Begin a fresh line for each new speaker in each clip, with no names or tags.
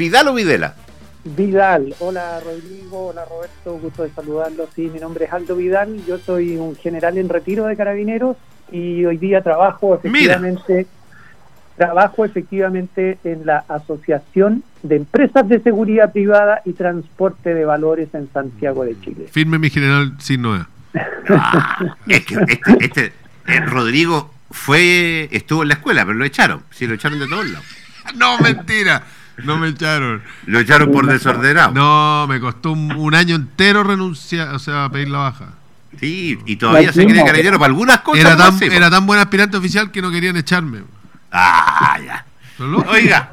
¿Vidal o Videla?
Vidal, hola Rodrigo, hola Roberto, gusto de saludarlos. Sí, mi nombre es Aldo Vidal, yo soy un general en retiro de carabineros y hoy día trabajo efectivamente, trabajo efectivamente en la Asociación de Empresas de Seguridad Privada y Transporte de Valores en Santiago de Chile.
Firme mi general sin novedad.
Ah, es que este, este eh, Rodrigo fue, estuvo en la escuela, pero lo echaron. Sí, lo echaron de todos lados.
No, mentira. No me echaron.
Lo echaron por desordenado.
No, me costó un, año entero renunciar, o sea, pedir la baja.
Sí, y todavía se quiere carabinero para algunas cosas.
Era tan, era tan buen aspirante oficial que no querían echarme.
Ah, ya. Oiga,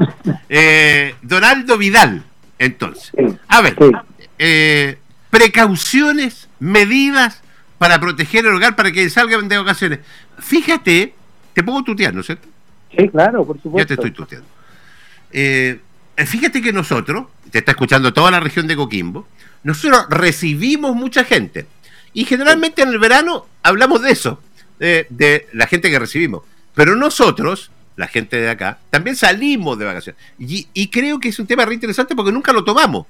eh, Donaldo Vidal, entonces. A ver, eh, precauciones, medidas para proteger el hogar para que salgan de ocasiones. Fíjate, te pongo tutear, ¿no es cierto?
Sí, claro, por supuesto.
Ya te estoy tuteando. Eh, fíjate que nosotros, te está escuchando toda la región de Coquimbo, nosotros recibimos mucha gente. Y generalmente en el verano hablamos de eso, de, la gente que recibimos. Pero nosotros, la gente de acá, también salimos de vacaciones. Y, y creo que es un tema re interesante porque nunca lo tomamos.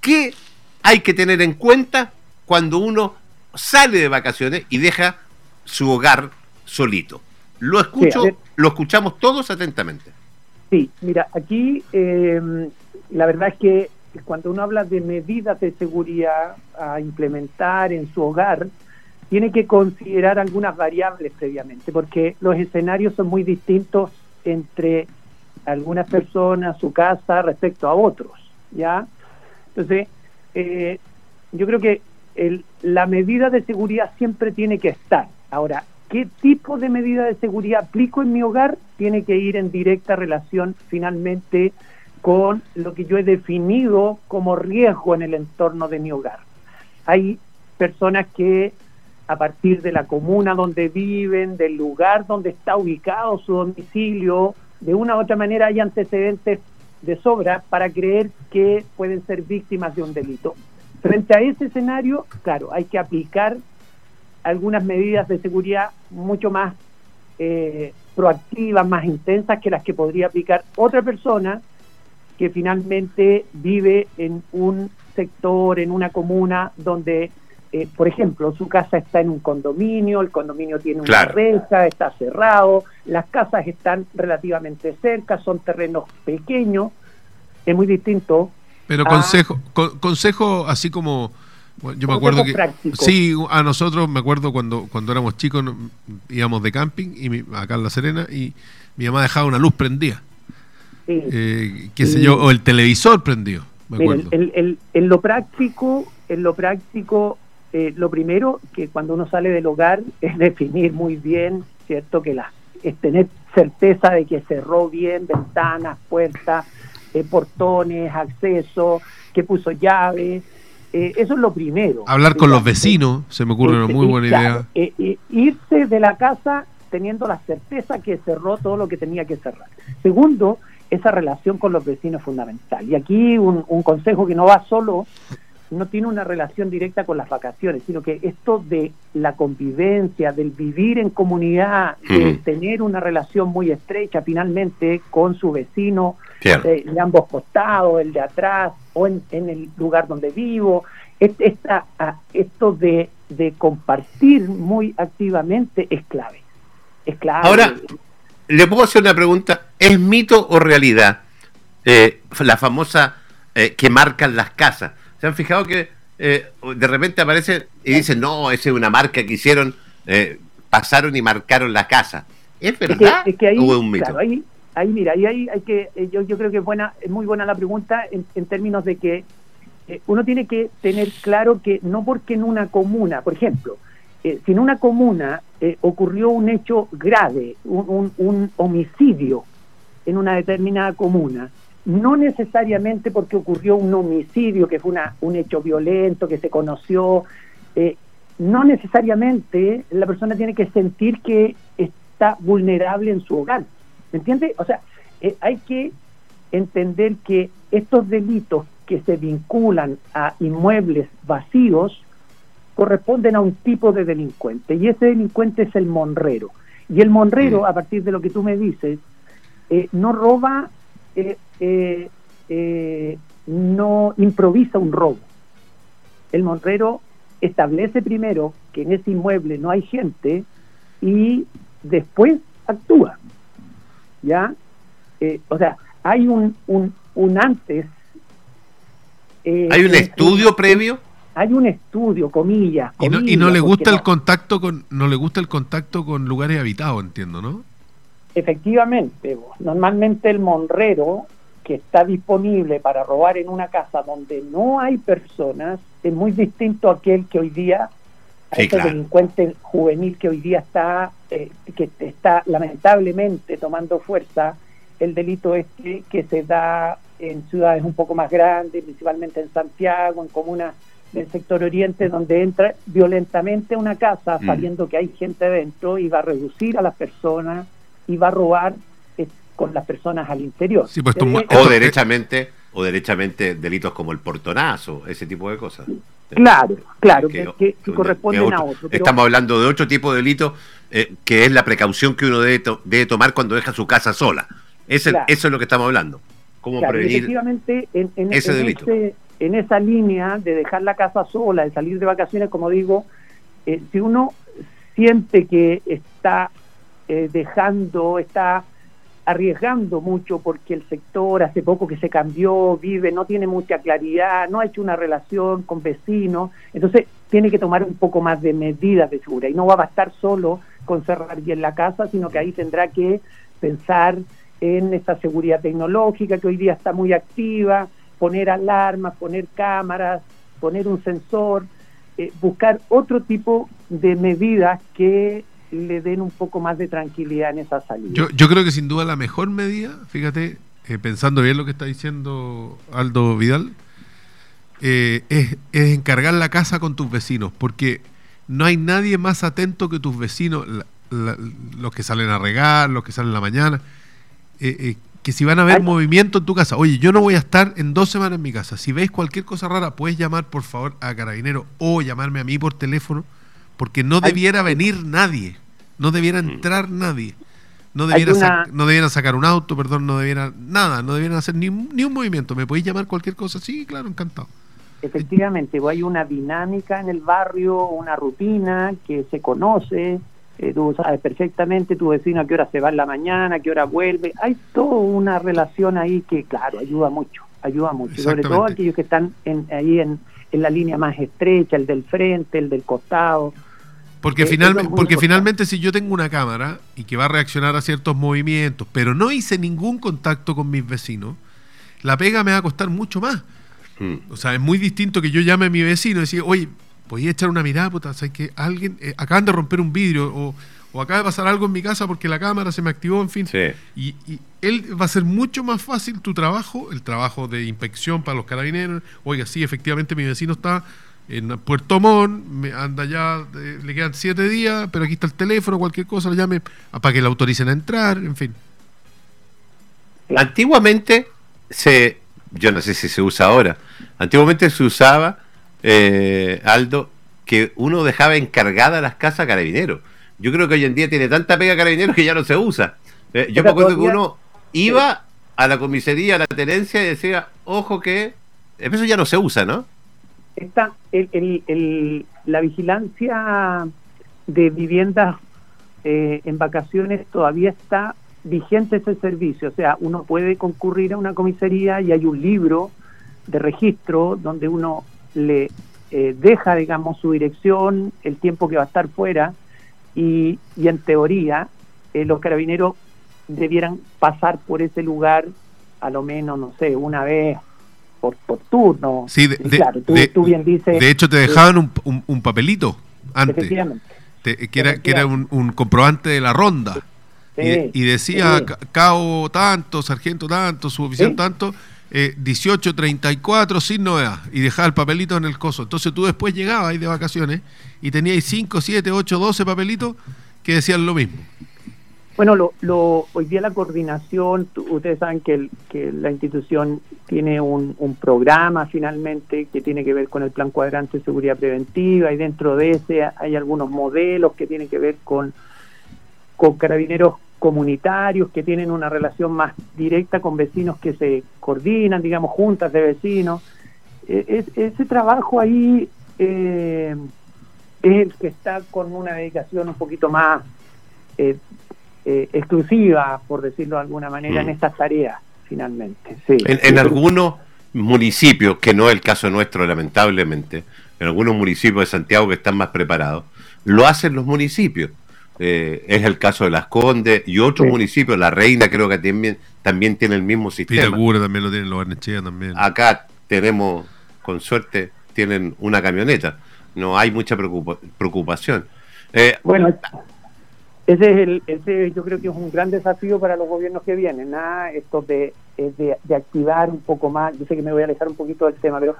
¿Qué hay que tener en cuenta cuando uno sale de vacaciones y deja su hogar solito? Lo escucho, lo escuchamos todos atentamente.
Sí, mira, aquí em, la verdad es que cuando uno habla de medidas de seguridad a implementar en su hogar, tiene que considerar algunas variables previamente, porque los escenarios son muy distintos entre algunas personas, su casa, respecto a otros, ¿ya? Entonces, eh, yo creo que el, la medida de seguridad siempre tiene que estar. Ahora, qué tipo de medida de seguridad aplico en mi hogar tiene que ir en directa relación finalmente con lo que yo he definido como riesgo en el entorno de mi hogar. Hay personas que a partir de la comuna donde viven, del lugar donde está ubicado su domicilio, de una u otra manera hay antecedentes de sobra para creer que pueden ser víctimas de un delito. Frente a ese escenario, claro, hay que aplicar algunas medidas de seguridad mucho más eh, proactivas, más intensas que las que podría aplicar otra persona que finalmente vive en un sector, en una comuna donde, eh, por ejemplo, su casa está en un condominio, el condominio tiene una reja, está cerrado, las casas están relativamente cerca, son terrenos pequeños, es muy distinto.
Pero consejo, consejo así como yo me acuerdo que sí, a nosotros me acuerdo cuando cuando éramos chicos íbamos de camping y acá en La Serena y mi mamá dejaba una luz prendida. Eh, qué sé yo, o el televisor prendido, me acuerdo.
en lo práctico, en lo práctico eh, lo primero que cuando uno sale del hogar es definir muy bien, ¿cierto? Que la es tener certeza de que cerró bien ventanas, puertas, eh, portones, acceso, que puso llaves, eh, eso es lo primero.
Hablar con los vecinos, se me ocurre una muy buena idea.
Eh, eh, irse de la casa teniendo la certeza que cerró todo lo que tenía que cerrar. Segundo, esa relación con los vecinos es fundamental. Y aquí un, consejo que no va solo, no tiene una relación directa con las vacaciones, sino que esto de la convivencia, del vivir en comunidad, de tener una relación muy estrecha finalmente con su vecino, de, ambos costados, el de atrás o en, el lugar donde vivo. Esta, esto de, compartir muy activamente es clave. Es clave.
Ahora, le puedo hacer una pregunta. ¿Es mito o realidad eh, la famosa eh, que marcan las casas? ¿Se han fijado que eh, de repente aparece y dicen, no, esa es una marca que hicieron, pasaron y marcaron la casa? ¿Es verdad
es que, o es un mito? ahí mira, ahí hay, que, eh, yo, yo creo que es buena, es muy buena la pregunta en, términos de que eh, uno tiene que tener claro que no porque en una comuna, por ejemplo, eh, si en una comuna ocurrió un hecho grave, un, un, homicidio en una determinada comuna, no necesariamente porque ocurrió un homicidio, que fue una, un hecho violento, que se conoció, no necesariamente la persona tiene que sentir que está vulnerable en su hogar. ¿Me entiende? O sea, eh, hay que entender que estos delitos que se vinculan a inmuebles vacíos corresponden a un tipo de delincuente y ese delincuente es el monrero. Y el monrero, a partir de lo que tú me dices, eh, no roba eh, eh, no improvisa un robo. El monrero establece primero que en ese inmueble no hay gente y después actúa. ¿Ya? Eh, o sea, hay un, un, un antes.
Eh, ¿Hay un estudio previo?
Hay un estudio, comillas.
y, no, le gusta el contacto con no le gusta el contacto con lugares habitados, entiendo, ¿no?
Efectivamente, normalmente el monrero que está disponible para robar en una casa donde no hay personas es muy distinto a aquel que hoy día, a ese delincuente juvenil que hoy día está, eh, que está lamentablemente tomando fuerza el delito este que se da en ciudades un poco más grandes, principalmente en Santiago, en comunas del sector oriente, donde entra violentamente a una casa mm. sabiendo que hay gente dentro y va a reducir a las personas y va a robar con las personas al interior.
Pues, eh, o derechamente o derechamente delitos como el portonazo, ese tipo de cosas.
Claro, claro, que, corresponden a otro.
Estamos hablando de otro tipo de delito eh, que es la precaución que uno debe, tomar cuando deja su casa sola. Eso es lo que estamos hablando. ¿Cómo prevenir
efectivamente, en, ese delito? en esa línea de dejar la casa sola, de salir de vacaciones, como digo, eh, si uno siente que está dejando, está arriesgando mucho porque el sector hace poco que se cambió, vive, no tiene mucha claridad, no ha hecho una relación con vecinos, entonces tiene que tomar un poco más de medidas de seguridad. Y no va a bastar solo con cerrar bien la casa, sino que ahí tendrá que pensar en esta seguridad tecnológica que hoy día está muy activa, poner alarmas, poner cámaras, poner un sensor, eh, buscar otro tipo de medidas que le den un poco más de tranquilidad en esa salida.
Yo, yo creo que sin duda la mejor medida, fíjate, eh, pensando bien lo que está diciendo Aldo Vidal, eh, es, encargar la casa con tus vecinos, porque no hay nadie más atento que tus vecinos, los que salen a regar, los que salen en la mañana, eh, que si van a ver movimiento en tu casa, oye, yo no voy a estar en dos semanas en mi casa, si veis cualquier cosa rara, puedes llamar por favor a Carabinero o llamarme a mí por teléfono, porque no debiera venir nadie. No debiera mm. entrar nadie. No debiera, no debieran sacar un auto, perdón, no debiera nada, no debieran hacer ni, ni un movimiento. ¿Me podéis llamar cualquier cosa? Sí, claro, encantado.
Efectivamente, hay una dinámica en el barrio, una rutina que se conoce, eh, tú sabes perfectamente tu vecino a qué hora se va en la mañana, a qué hora vuelve. Hay toda una relación ahí que, claro, ayuda mucho, ayuda mucho. Sobre todo aquellos que están en, ahí en, en la línea más estrecha, el del frente, el del costado.
Porque, finalmente, porque finalmente si yo tengo una cámara y que va a reaccionar a ciertos movimientos, pero no hice ningún contacto con mis vecinos, la pega me va a costar mucho más. Hmm. O sea, es muy distinto que yo llame a mi vecino y decir, oye, podía echar una mirada, puta, ¿sabes que alguien, eh, acaban de romper un vidrio o, o, acaba de pasar algo en mi casa porque la cámara se me activó, en fin. Y, y, él va a ser mucho más fácil tu trabajo, el trabajo de inspección para los carabineros. Oiga, sí, efectivamente mi vecino está en Puerto Montt, me anda ya, eh, le quedan siete días, pero aquí está el teléfono, cualquier cosa, le llame para que le autoricen a entrar, en fin.
Antiguamente se, yo no sé si se usa ahora, antiguamente se usaba, eh, Aldo, que uno dejaba encargada las casas a carabineros. Yo creo que hoy en día tiene tanta pega carabineros que ya no se usa. Eh, yo me acuerdo que uno iba a la comisaría, a la tenencia y decía, ojo que... Eso ya no se usa, ¿no?
Está el, la vigilancia de viviendas eh, en vacaciones todavía está vigente ese servicio, o sea, uno puede concurrir a una comisaría y hay un libro de registro donde uno le eh, deja, digamos, su dirección, el tiempo que va a estar fuera y, y en teoría eh, los carabineros debieran pasar por ese lugar a lo menos, no sé, una vez por, turno.
Sí, de, claro, tú, bien dices. De hecho, te dejaban un, un, papelito antes. que era, que era un, comprobante de la ronda. y, decía cabo tanto, sargento tanto, suboficial tanto, eh, 1834 sin novedad. Y dejaba el papelito en el coso. Entonces tú después llegabas ahí de vacaciones y tenías 5, 7, 8, 12 papelitos que decían lo mismo.
Bueno, lo, lo, hoy día la coordinación, ustedes saben que, la institución tiene un, programa finalmente que tiene que ver con el plan cuadrante de seguridad preventiva y dentro de ese hay algunos modelos que tienen que ver con, con carabineros comunitarios que tienen una relación más directa con vecinos que se coordinan, digamos, juntas de vecinos. E, ese trabajo ahí eh, es el que está con una dedicación un poquito más eh, eh, exclusiva, por decirlo de alguna manera, en mm. estas tareas, finalmente.
En, algunos municipios, que no es el caso nuestro, lamentablemente, en algunos municipios de Santiago que están más preparados, lo hacen los municipios. Eh, es el caso de Las Condes y otros municipios, La Reina creo que también, también tiene el mismo sistema.
Pitagura también lo tienen, los Barnechea también.
Acá tenemos, con suerte, tienen una camioneta. No hay mucha preocupación.
Eh, bueno, ese es el, ese yo creo que es un gran desafío para los gobiernos que vienen, nada, esto de, de, activar un poco más, yo sé que me voy a alejar un poquito del tema, pero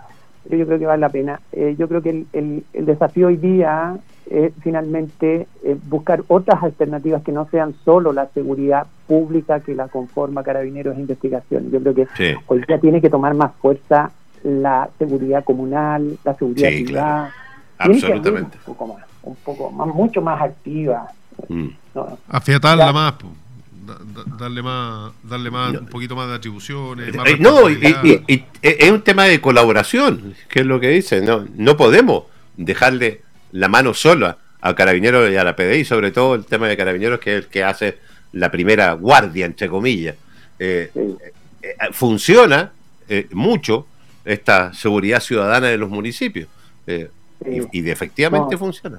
yo creo que vale la pena. Eh, yo creo que el, el, desafío hoy día es finalmente eh, buscar otras alternativas que no sean solo la seguridad pública que la conforma Carabineros e Investigación. Yo creo que hoy día tiene que tomar más fuerza la seguridad comunal, la seguridad privada.
Absolutamente.
un poco más, un poco más, mucho más activa.
Mm. Afiatarla más, darle más, darle más, un poquito más de atribuciones.
Eh, no, y, es un tema de colaboración, que es lo que dice. No, no podemos dejarle la mano sola a Carabineros y a la PDI, sobre todo el tema de Carabineros, que es el que hace la primera guardia, entre comillas. Eh, eh, funciona mucho esta seguridad ciudadana de los municipios. Y, efectivamente funciona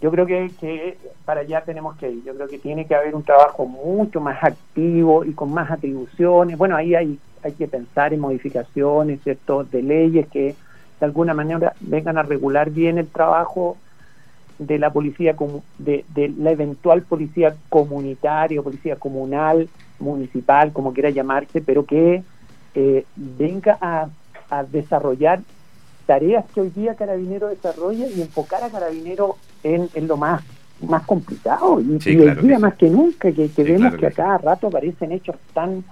yo creo que, para allá tenemos que ir. Yo creo que tiene que haber un trabajo mucho más activo y con más atribuciones. Bueno, ahí hay, hay que pensar en modificaciones, ¿cierto?, de leyes que de alguna manera vengan a regular bien el trabajo de la policía, de, de la eventual policía comunitaria, policía comunal, municipal, como quiera llamarse, pero que eh, venga a, a desarrollar tareas que hoy día Carabinero desarrolla y enfocar a Carabinero en, lo más más complicado y, hoy día más que nunca que, vemos que a cada rato aparecen hechos tan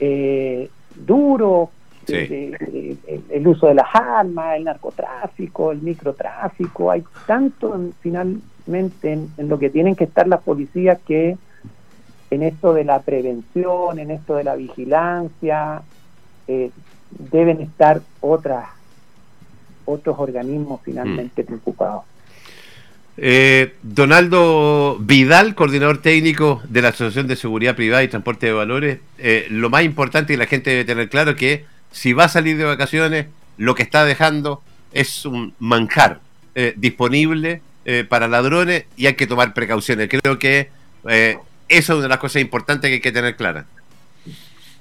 eh, duros el uso de las armas el narcotráfico el microtráfico hay tanto finalmente en, lo que tienen que estar las policías que en esto de la prevención en esto de la vigilancia eh, deben estar otras otros organismos finalmente mm. preocupados.
Eh, Donaldo Vidal, coordinador técnico de la Asociación de Seguridad Privada y Transporte de Valores, eh, lo más importante y la gente debe tener claro que si va a salir de vacaciones, lo que está dejando es un manjar eh, disponible para ladrones y hay que tomar precauciones. Creo que eso es una de las cosas importantes que hay que tener clara.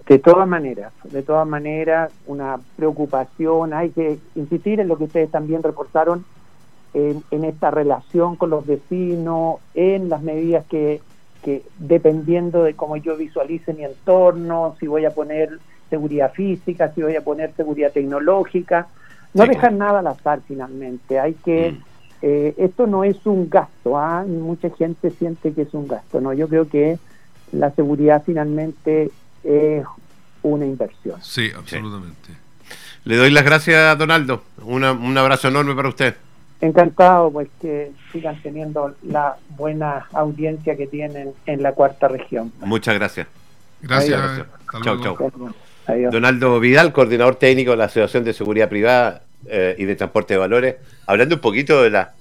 De todas maneras, de todas maneras, una preocupación, hay que insistir en lo que ustedes también reportaron, en, esta relación con los vecinos, en las medidas que, que, dependiendo de cómo yo visualice mi entorno, si voy a poner seguridad física, si voy a poner seguridad tecnológica, no dejar nada al azar finalmente, hay que... Mm. Eh, esto no es un gasto, ¿ah? mucha gente siente que es un gasto, no, yo creo que la seguridad finalmente es una inversión.
Sí, absolutamente.
Le doy las gracias, Donaldo. un abrazo enorme para usted.
Encantado, pues que sigan teniendo la buena audiencia que tienen en la cuarta región.
Muchas gracias.
Gracias.
Chao, chao. Donaldo Vidal, coordinador técnico de la Asociación de Seguridad Privada eh, y de Transporte de Valores, hablando un poquito de la